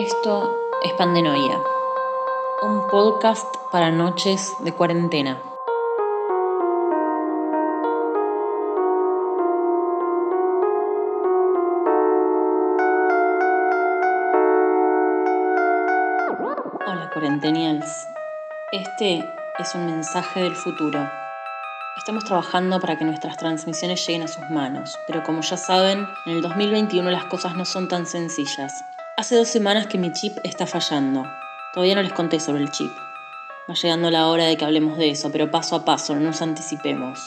Esto es Pandenoia, un podcast para noches de cuarentena. Hola cuarentenials, este es un mensaje del futuro. Estamos trabajando para que nuestras transmisiones lleguen a sus manos, pero como ya saben, en el 2021 las cosas no son tan sencillas. Hace dos semanas que mi chip está fallando. Todavía no les conté sobre el chip. Va llegando la hora de que hablemos de eso, pero paso a paso, no nos anticipemos.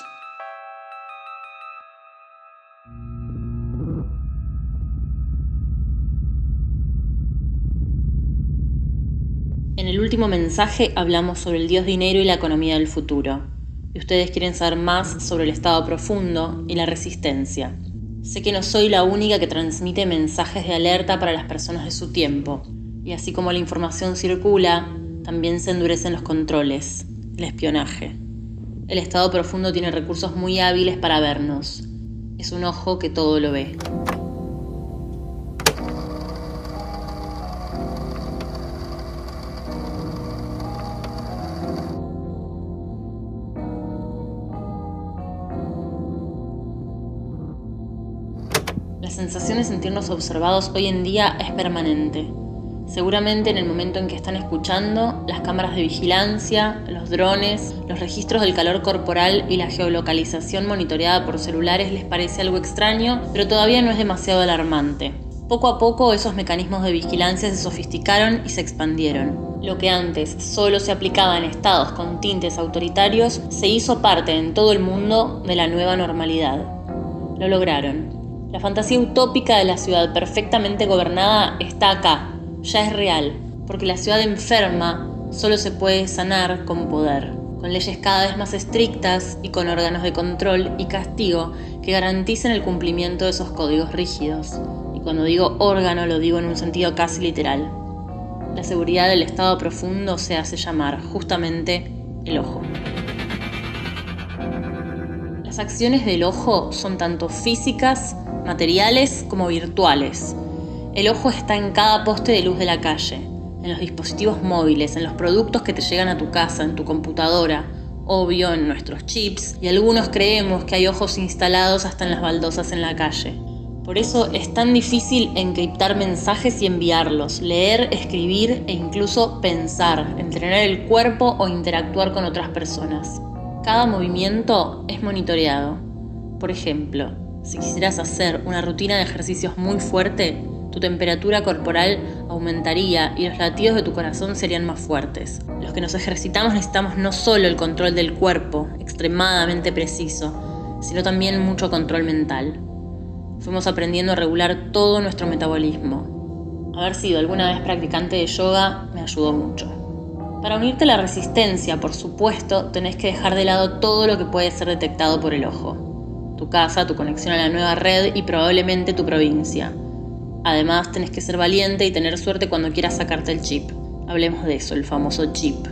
En el último mensaje hablamos sobre el dios dinero y la economía del futuro. Y ustedes quieren saber más sobre el estado profundo y la resistencia. Sé que no soy la única que transmite mensajes de alerta para las personas de su tiempo, y así como la información circula, también se endurecen los controles, el espionaje. El Estado profundo tiene recursos muy hábiles para vernos. Es un ojo que todo lo ve. La sensación de sentirnos observados hoy en día es permanente. Seguramente en el momento en que están escuchando, las cámaras de vigilancia, los drones, los registros del calor corporal y la geolocalización monitoreada por celulares les parece algo extraño, pero todavía no es demasiado alarmante. Poco a poco esos mecanismos de vigilancia se sofisticaron y se expandieron. Lo que antes solo se aplicaba en estados con tintes autoritarios se hizo parte en todo el mundo de la nueva normalidad. Lo lograron. La fantasía utópica de la ciudad perfectamente gobernada está acá, ya es real, porque la ciudad enferma solo se puede sanar con poder, con leyes cada vez más estrictas y con órganos de control y castigo que garanticen el cumplimiento de esos códigos rígidos. Y cuando digo órgano lo digo en un sentido casi literal. La seguridad del estado profundo se hace llamar justamente el ojo. Las acciones del ojo son tanto físicas, materiales como virtuales. El ojo está en cada poste de luz de la calle, en los dispositivos móviles, en los productos que te llegan a tu casa, en tu computadora, obvio en nuestros chips, y algunos creemos que hay ojos instalados hasta en las baldosas en la calle. Por eso es tan difícil encriptar mensajes y enviarlos, leer, escribir e incluso pensar, entrenar el cuerpo o interactuar con otras personas. Cada movimiento es monitoreado. Por ejemplo, si quisieras hacer una rutina de ejercicios muy fuerte, tu temperatura corporal aumentaría y los latidos de tu corazón serían más fuertes. Los que nos ejercitamos necesitamos no solo el control del cuerpo, extremadamente preciso, sino también mucho control mental. Fuimos aprendiendo a regular todo nuestro metabolismo. Haber sido alguna vez practicante de yoga me ayudó mucho. Para unirte a la resistencia, por supuesto, tenés que dejar de lado todo lo que puede ser detectado por el ojo. Tu casa, tu conexión a la nueva red y probablemente tu provincia. Además, tenés que ser valiente y tener suerte cuando quieras sacarte el chip. Hablemos de eso, el famoso chip.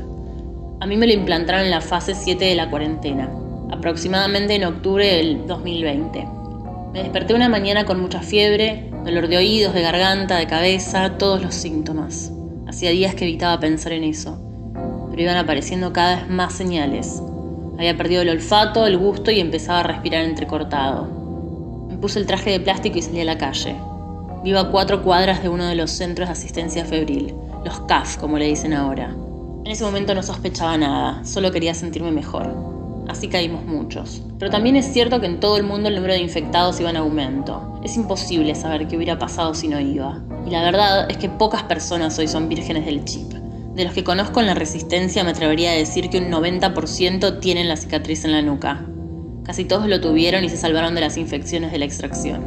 A mí me lo implantaron en la fase 7 de la cuarentena, aproximadamente en octubre del 2020. Me desperté una mañana con mucha fiebre, dolor de oídos, de garganta, de cabeza, todos los síntomas. Hacía días que evitaba pensar en eso, pero iban apareciendo cada vez más señales. Había perdido el olfato, el gusto y empezaba a respirar entrecortado. Me puse el traje de plástico y salí a la calle. Vivo a cuatro cuadras de uno de los centros de asistencia febril, los CAF, como le dicen ahora. En ese momento no sospechaba nada, solo quería sentirme mejor. Así caímos muchos. Pero también es cierto que en todo el mundo el número de infectados iba en aumento. Es imposible saber qué hubiera pasado si no iba. Y la verdad es que pocas personas hoy son vírgenes del chip. De los que conozco en la resistencia me atrevería a decir que un 90% tienen la cicatriz en la nuca. Casi todos lo tuvieron y se salvaron de las infecciones de la extracción.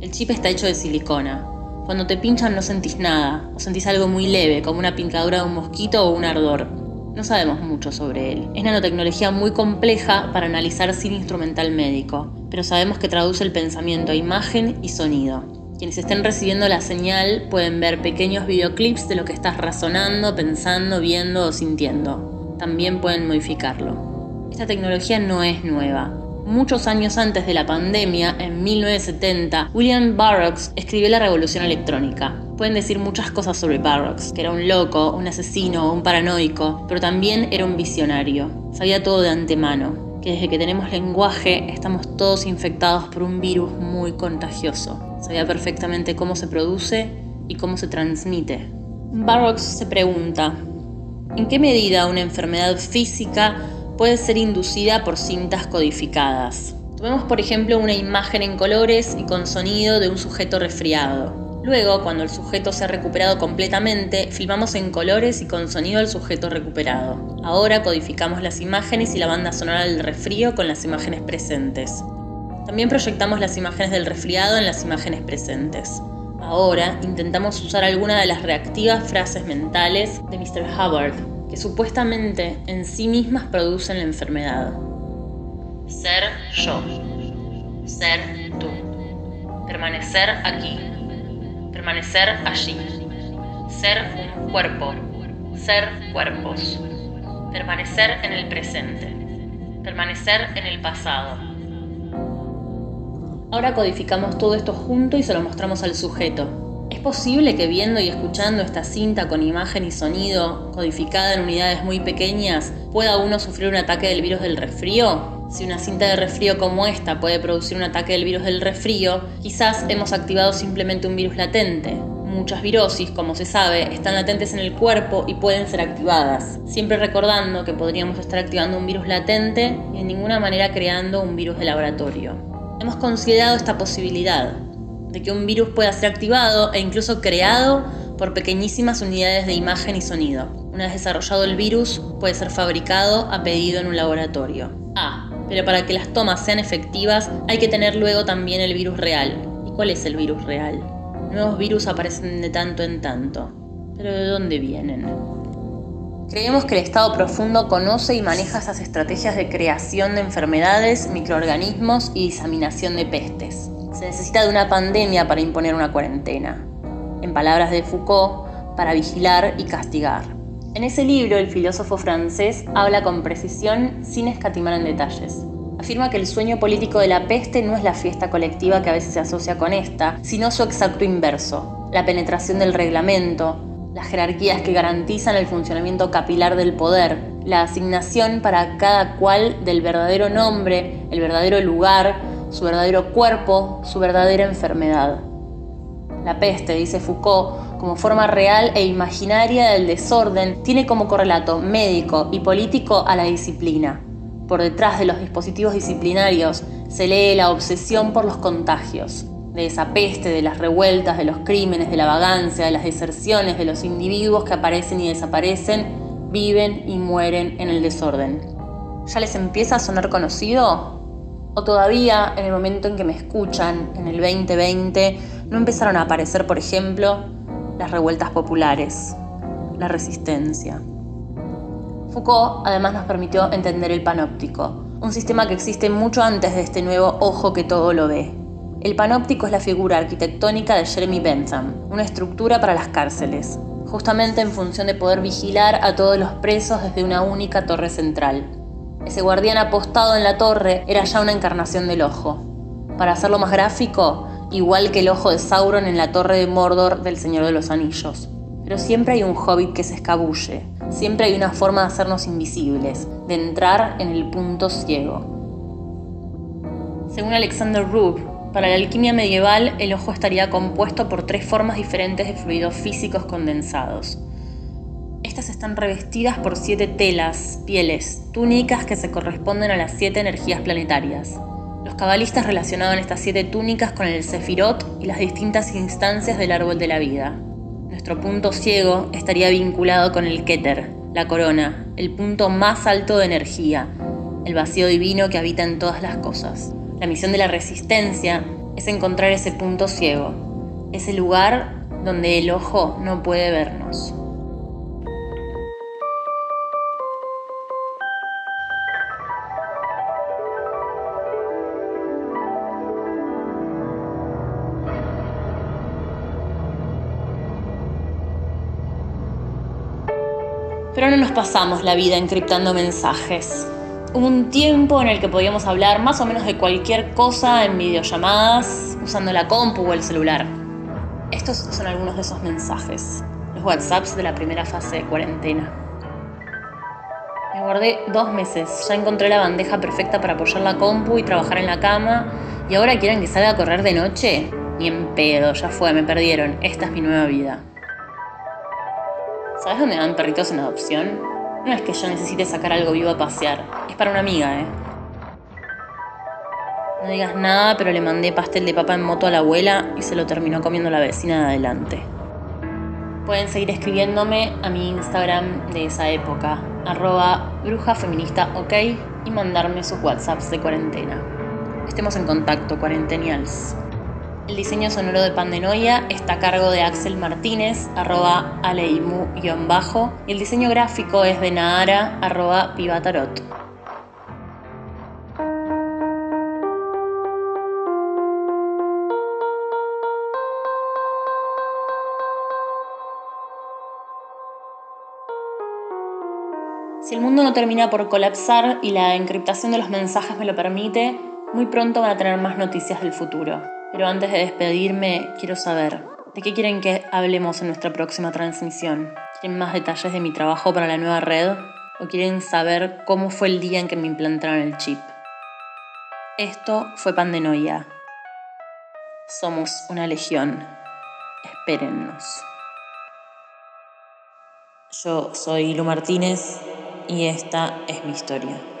El chip está hecho de silicona. Cuando te pinchan no sentís nada, o sentís algo muy leve, como una pincadura de un mosquito o un ardor. No sabemos mucho sobre él. Es nanotecnología muy compleja para analizar sin instrumental médico, pero sabemos que traduce el pensamiento a imagen y sonido. Quienes estén recibiendo la señal pueden ver pequeños videoclips de lo que estás razonando, pensando, viendo o sintiendo. También pueden modificarlo. Esta tecnología no es nueva. Muchos años antes de la pandemia, en 1970, William Burroughs escribió La Revolución Electrónica. Pueden decir muchas cosas sobre Barrocks, que era un loco, un asesino, un paranoico, pero también era un visionario. Sabía todo de antemano, que desde que tenemos lenguaje estamos todos infectados por un virus muy contagioso. Sabía perfectamente cómo se produce y cómo se transmite. Barrocks se pregunta, ¿en qué medida una enfermedad física puede ser inducida por cintas codificadas? Tomemos por ejemplo una imagen en colores y con sonido de un sujeto resfriado. Luego, cuando el sujeto se ha recuperado completamente, filmamos en colores y con sonido al sujeto recuperado. Ahora codificamos las imágenes y la banda sonora del resfrío con las imágenes presentes. También proyectamos las imágenes del resfriado en las imágenes presentes. Ahora intentamos usar alguna de las reactivas frases mentales de Mr. Hubbard, que supuestamente en sí mismas producen la enfermedad. Ser yo. Ser tú. Permanecer aquí permanecer allí, ser un cuerpo, ser cuerpos, permanecer en el presente, permanecer en el pasado. Ahora codificamos todo esto junto y se lo mostramos al sujeto. ¿Es posible que viendo y escuchando esta cinta con imagen y sonido, codificada en unidades muy pequeñas, pueda uno sufrir un ataque del virus del resfrío? Si una cinta de resfrío como esta puede producir un ataque del virus del resfrío, quizás hemos activado simplemente un virus latente. Muchas virosis, como se sabe, están latentes en el cuerpo y pueden ser activadas, siempre recordando que podríamos estar activando un virus latente y en ninguna manera creando un virus de laboratorio. Hemos considerado esta posibilidad de que un virus pueda ser activado e incluso creado por pequeñísimas unidades de imagen y sonido. Una vez desarrollado el virus, puede ser fabricado a pedido en un laboratorio. A pero para que las tomas sean efectivas hay que tener luego también el virus real. ¿Y cuál es el virus real? Nuevos virus aparecen de tanto en tanto. ¿Pero de dónde vienen? Creemos que el Estado profundo conoce y maneja esas estrategias de creación de enfermedades, microorganismos y diseminación de pestes. Se necesita de una pandemia para imponer una cuarentena. En palabras de Foucault, para vigilar y castigar. En ese libro, el filósofo francés habla con precisión sin escatimar en detalles. Afirma que el sueño político de la peste no es la fiesta colectiva que a veces se asocia con esta, sino su exacto inverso, la penetración del reglamento, las jerarquías que garantizan el funcionamiento capilar del poder, la asignación para cada cual del verdadero nombre, el verdadero lugar, su verdadero cuerpo, su verdadera enfermedad. La peste, dice Foucault, como forma real e imaginaria del desorden, tiene como correlato médico y político a la disciplina. Por detrás de los dispositivos disciplinarios se lee la obsesión por los contagios, de esa peste, de las revueltas, de los crímenes, de la vagancia, de las deserciones, de los individuos que aparecen y desaparecen, viven y mueren en el desorden. ¿Ya les empieza a sonar conocido? ¿O todavía en el momento en que me escuchan, en el 2020, no empezaron a aparecer, por ejemplo, las revueltas populares, la resistencia. Foucault además nos permitió entender el panóptico, un sistema que existe mucho antes de este nuevo ojo que todo lo ve. El panóptico es la figura arquitectónica de Jeremy Bentham, una estructura para las cárceles, justamente en función de poder vigilar a todos los presos desde una única torre central. Ese guardián apostado en la torre era ya una encarnación del ojo. Para hacerlo más gráfico, igual que el ojo de Sauron en la torre de Mordor del Señor de los Anillos. Pero siempre hay un hobbit que se escabulle, siempre hay una forma de hacernos invisibles, de entrar en el punto ciego. Según Alexander Rube, para la alquimia medieval el ojo estaría compuesto por tres formas diferentes de fluidos físicos condensados. Estas están revestidas por siete telas, pieles, túnicas que se corresponden a las siete energías planetarias. Cabalistas relacionaban estas siete túnicas con el sefirot y las distintas instancias del árbol de la vida. Nuestro punto ciego estaría vinculado con el Keter, la corona, el punto más alto de energía, el vacío divino que habita en todas las cosas. La misión de la resistencia es encontrar ese punto ciego, ese lugar donde el ojo no puede vernos. Pero no nos pasamos la vida encriptando mensajes. Hubo un tiempo en el que podíamos hablar más o menos de cualquier cosa en videollamadas usando la compu o el celular. Estos son algunos de esos mensajes, los WhatsApps de la primera fase de cuarentena. Me guardé dos meses, ya encontré la bandeja perfecta para apoyar la compu y trabajar en la cama, y ahora quieren que salga a correr de noche. Ni en pedo, ya fue, me perdieron. Esta es mi nueva vida. ¿Sabes dónde dan perritos en adopción? No es que yo necesite sacar algo vivo a pasear, es para una amiga, ¿eh? No digas nada, pero le mandé pastel de papa en moto a la abuela y se lo terminó comiendo la vecina de adelante. Pueden seguir escribiéndome a mi Instagram de esa época, arroba brujafeminista ok, y mandarme sus WhatsApps de cuarentena. Estemos en contacto, cuarentenials. El diseño sonoro de Pandenoia está a cargo de Axel Martínez, arroba aleimu-bajo, y el diseño gráfico es de Nahara, arroba pivatarot. Si el mundo no termina por colapsar y la encriptación de los mensajes me lo permite, muy pronto van a tener más noticias del futuro. Pero antes de despedirme, quiero saber, ¿de qué quieren que hablemos en nuestra próxima transmisión? ¿Quieren más detalles de mi trabajo para la nueva red? ¿O quieren saber cómo fue el día en que me implantaron el chip? Esto fue Pandenoia. Somos una legión. Espérennos. Yo soy Lu Martínez y esta es mi historia.